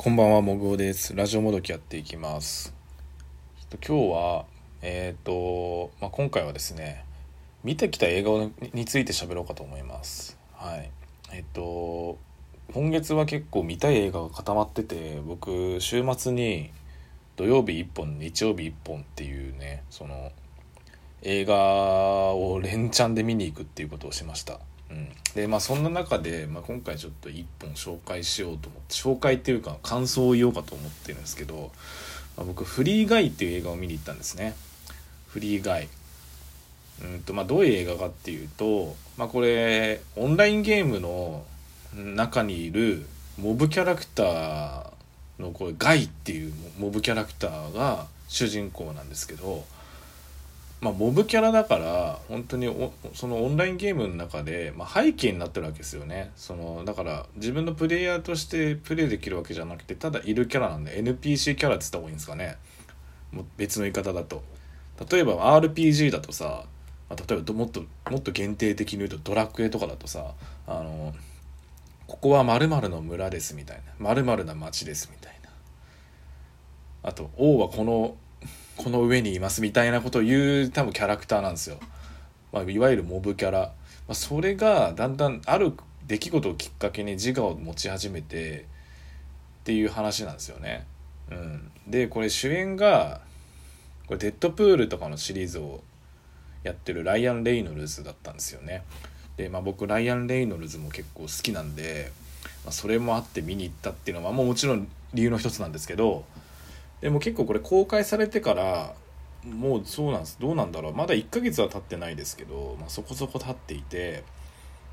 こんばんは、もぐおです。ラジオもどきやっていきます。えっと今日は、えっ、と、まあ、今回はですね、見てきた映画について喋ろうかと思います。はい。えっ、と、今月は結構見たい映画が固まってて、僕、週末に土曜日1本、日曜日1本っていうね、その、映画を連チャンで見に行くっていうことをしました。うん、でまあそんな中で、まあ、今回ちょっと一本紹介しようと思って紹介っていうか感想を言おうかと思ってるんですけど、まあ、僕「フリーガイ」っていう映画を見に行ったんですね。フリーガイうんとまあ、どういう映画かっていうと、まあ、これオンラインゲームの中にいるモブキャラクターのこれガイっていうモブキャラクターが主人公なんですけど、まあ、モブキャラだから本当にそのオンラインゲームの中で、まあ、背景になってるわけですよね。そのだから自分のプレイヤーとしてプレイできるわけじゃなくてただいるキャラなんで NPC キャラって言った方がいいんですかね。もう別の言い方だと。例えば RPG だとさ、まあ、例えばもっともっと限定的に言うとドラクエとかだとさあのここは〇〇の村ですみたいな。〇〇な町ですみたいな。あと王はこのこの上にいますみたいなことを言う多分キャラクターなんですよ、まあ、いわゆるモブキャラ、まあ、それがだんだんある出来事をきっかけに自我を持ち始めてっていう話なんですよね、うん、でこれ主演がこれデッドプールとかのシリーズをやってるライアン・レイノルズだったんですよね。で、まあ、僕ライアン・レイノルズも結構好きなんで、まあ、それもあって見に行ったっていうのは、まあ、もちろん理由の一つなんですけどでも結構これ公開されてからもうそうなんです。どうなんだろう。まだ1ヶ月は経ってないですけど、まあ、そこそこ経っていて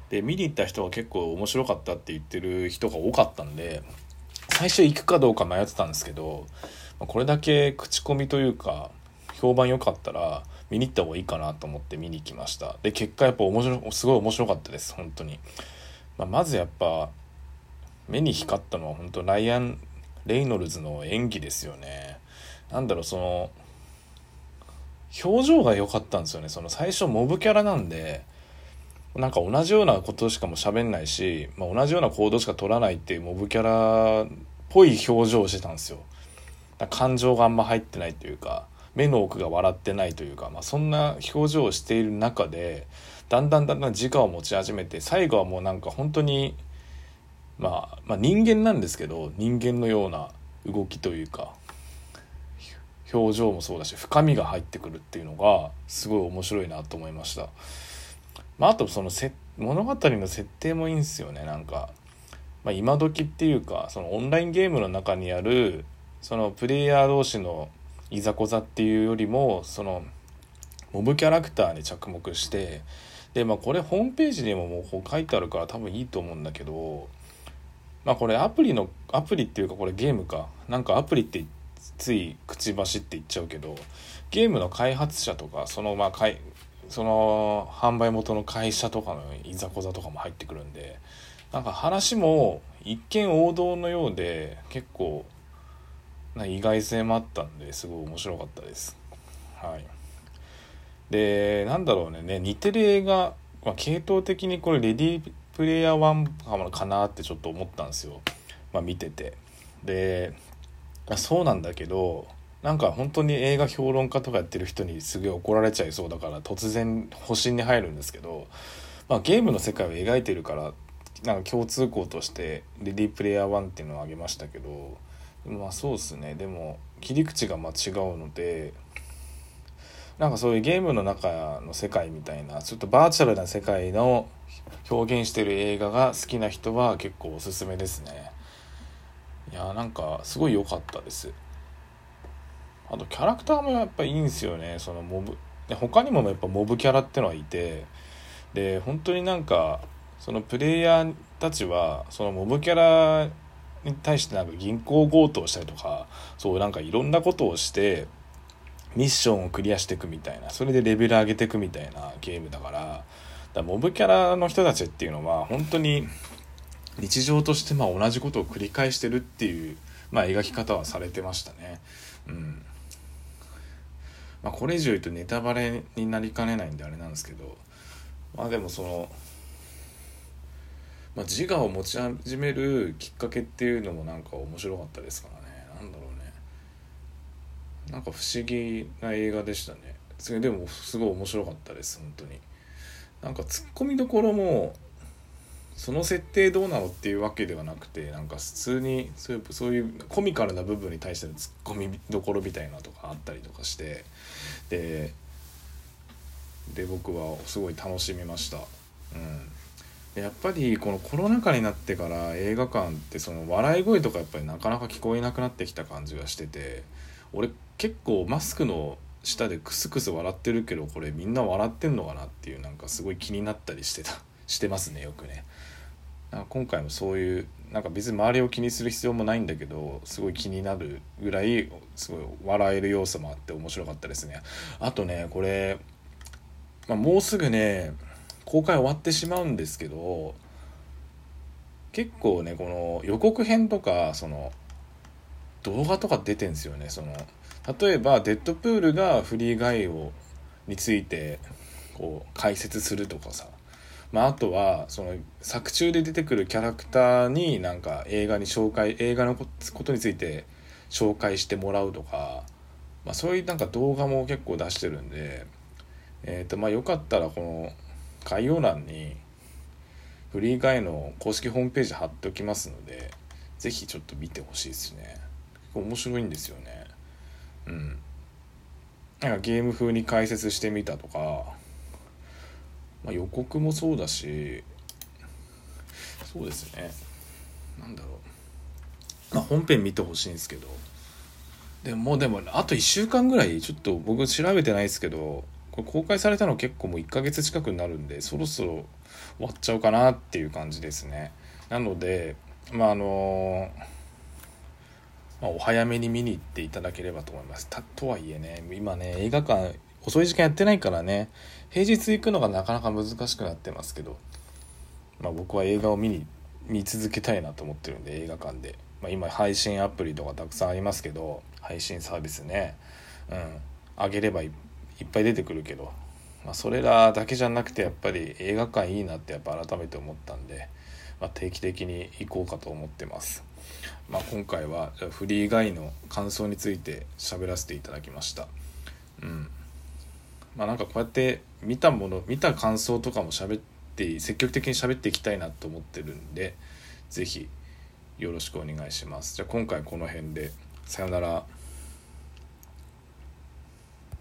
で見に行った人は結構面白かったって言ってる人が多かったんで最初行くかどうか迷ってたんですけど、ま、これだけ口コミというか評判良かったら見に行った方がいいかなと思って見に行きました。で結果やっぱ面白すごい面白かったです本当に、まあ、まずやっぱ目に光ったのは本当ライアンレイノルズの演技ですよね。なんだろうその表情が良かったんですよね。その最初モブキャラなんでなんか同じようなことしかも喋んないし、まあ、同じような行動しか取らないっていうモブキャラっぽい表情をしてたんですよ。感情があんま入ってないというか目の奥が笑ってないというか、まあ、そんな表情をしている中でだんだんだんだん自我を持ち始めて最後はもうなんか本当にまあ、まあ人間なんですけど人間のような動きというか表情もそうだし深みが入ってくるっていうのがすごい面白いなと思いました。まあ、あとその物語の設定もいいんですよねなんか、まあ、今時っていうかそのオンラインゲームの中にあるそのプレイヤー同士のいざこざっていうよりもそのモブキャラクターに着目してでまあこれホームページにももう書いてあるから多分いいと思うんだけどまあこれアプリのアプリっていうかこれゲームか。なんかアプリってつい口走って言っちゃうけどゲームの開発者とかそのまあかいその販売元の会社とかのいざこざとかも入ってくるんでなんか話も一見王道のようで結構な意外性もあったんですごい面白かったです。はい、でなんだろうね。ね似てる映画、まあ、系統的にこれレディプレイヤー1かなってちょっと思ったんですよ、まあ、見てて。でそうなんだけどなんか本当に映画評論家とかやってる人にすげえ怒られちゃいそうだから突然保身に入るんですけど、まあ、ゲームの世界を描いてるからなんか共通項として「レディープレイヤー1」っていうのを挙げましたけどまあそうですね。でも切り口がま違うのでなんかそういうゲームの中の世界みたいなちょっとバーチャルな世界の表現してる映画が好きな人は結構おすすめですね。いやなんかすごい良かったです。あとキャラクターもやっぱいいんですよね。そのモブで他にもやっぱモブキャラってのはいてで本当になんかそのプレイヤーたちはそのモブキャラに対してなんか銀行強盗したりとかそうなんかいろんなことをしてミッションをクリアしていくみたいなそれでレベル上げていくみたいなゲームだからだモブキャラの人たちっていうのは本当に日常としてまあ同じことを繰り返してるっていう、まあ、描き方はされてましたね。うん。まあ、これ以上言うとネタバレになりかねないんであれなんですけどまあでもそのまあ、自我を持ち始めるきっかけっていうのもなんか面白かったですからね。なんだろうね。なんか不思議な映画でしたね。でもすごい面白かったです本当に。なんかツッコミどころもその設定どうなのっていうわけではなくてなんか普通にそういうそういうコミカルな部分に対してのツッコミどころみたいなとかあったりとかしてでで僕はすごい楽しみました。うん、やっぱりこのコロナ禍になってから映画館ってその笑い声とかやっぱりなかなか聞こえなくなってきた感じがしてて俺結構マスクの下でクスクス笑ってるけどこれみんな笑ってんのかなっていうなんかすごい気になったりしてた してますねよくね。今回もそういうなんか別に周りを気にする必要もないんだけどすごい気になるぐらいすごい笑える要素もあって面白かったですねあとねこれ、まあ、もうすぐね公開終わってしまうんですけど結構ねこの予告編とかその動画とか出てんすよねその。例えばデッドプールがフリーガイをについてこう解説するとかさ。まあ、あとはその作中で出てくるキャラクターになんか映画に紹介映画のことについて紹介してもらうとか、まあ、そういうなんか動画も結構出してるんで、えーとまあ、よかったらこの概要欄にフリーガイの公式ホームページ貼っておきますので是非ちょっと見てほしいですね。面白いんですよね。うん。なんかゲーム風に解説してみたとかまあ、予告もそうだしそうですね。なんだろう。まあ本編見てほしいんですけど。でもでもあと1週間ぐらいちょっと僕調べてないですけどこれ公開されたの結構もう1ヶ月近くになるんでそろそろ終わっちゃうかなっていう感じですね。なのでまああのまあ、お早めに見に行っていただければと思いますとはいえね今ね映画館遅い時間やってないからね平日行くのがなかなか難しくなってますけど、まあ、僕は映画を見に見続けたいなと思ってるんで映画館で、まあ、今配信アプリとかたくさんありますけど配信サービスねうんあげればいっぱい出てくるけど、まあ、それらだけじゃなくてやっぱり映画館いいなってやっぱ改めて思ったんで、まあ、定期的に行こうかと思ってます。まあ、今回はフリー以外の感想について喋らせていただきました。うん。まあなんかこうやって見たもの見た感想とかも喋って積極的に喋っていきたいなと思ってるんで是非よろしくお願いします。じゃあ今回この辺でさよなら。